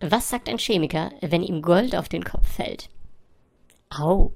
Was sagt ein Chemiker, wenn ihm Gold auf den Kopf fällt? Au.